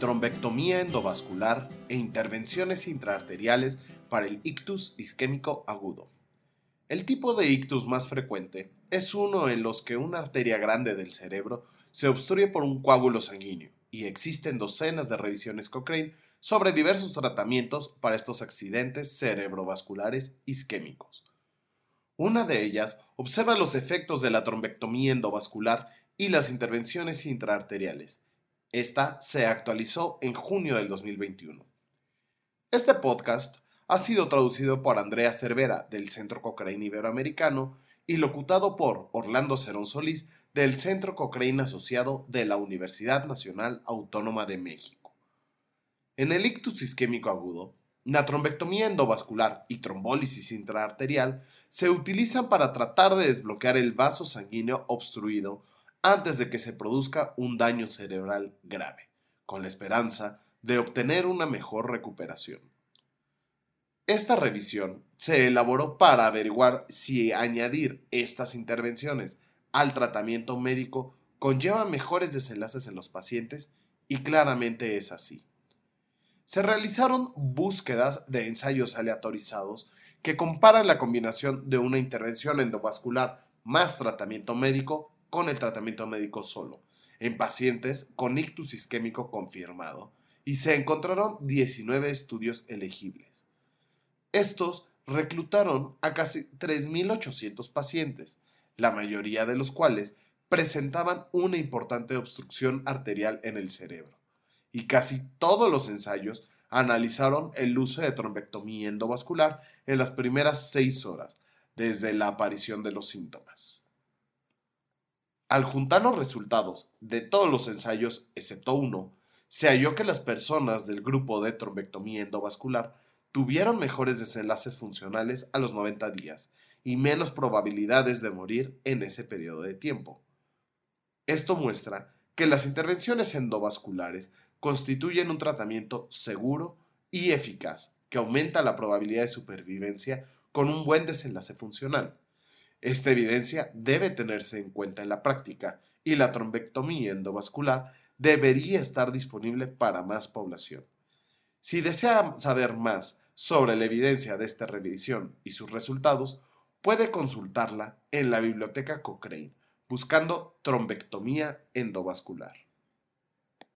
trombectomía endovascular e intervenciones intraarteriales para el ictus isquémico agudo. El tipo de ictus más frecuente es uno en los que una arteria grande del cerebro se obstruye por un coágulo sanguíneo y existen docenas de revisiones Cochrane sobre diversos tratamientos para estos accidentes cerebrovasculares isquémicos. Una de ellas observa los efectos de la trombectomía endovascular y las intervenciones intraarteriales. Esta se actualizó en junio del 2021. Este podcast ha sido traducido por Andrea Cervera del Centro Cochrane Iberoamericano y locutado por Orlando Cerón Solís del Centro Cochrane Asociado de la Universidad Nacional Autónoma de México. En el ictus isquémico agudo, la trombectomía endovascular y trombólisis intraarterial se utilizan para tratar de desbloquear el vaso sanguíneo obstruido antes de que se produzca un daño cerebral grave, con la esperanza de obtener una mejor recuperación. Esta revisión se elaboró para averiguar si añadir estas intervenciones al tratamiento médico conlleva mejores desenlaces en los pacientes y claramente es así. Se realizaron búsquedas de ensayos aleatorizados que comparan la combinación de una intervención endovascular más tratamiento médico con el tratamiento médico solo en pacientes con ictus isquémico confirmado y se encontraron 19 estudios elegibles. Estos reclutaron a casi 3.800 pacientes, la mayoría de los cuales presentaban una importante obstrucción arterial en el cerebro, y casi todos los ensayos analizaron el uso de trombectomía endovascular en las primeras seis horas desde la aparición de los síntomas. Al juntar los resultados de todos los ensayos, excepto uno, se halló que las personas del grupo de trombectomía endovascular tuvieron mejores desenlaces funcionales a los 90 días y menos probabilidades de morir en ese periodo de tiempo. Esto muestra que las intervenciones endovasculares constituyen un tratamiento seguro y eficaz que aumenta la probabilidad de supervivencia con un buen desenlace funcional. Esta evidencia debe tenerse en cuenta en la práctica y la trombectomía endovascular debería estar disponible para más población. Si desea saber más sobre la evidencia de esta revisión y sus resultados, puede consultarla en la biblioteca Cochrane buscando trombectomía endovascular.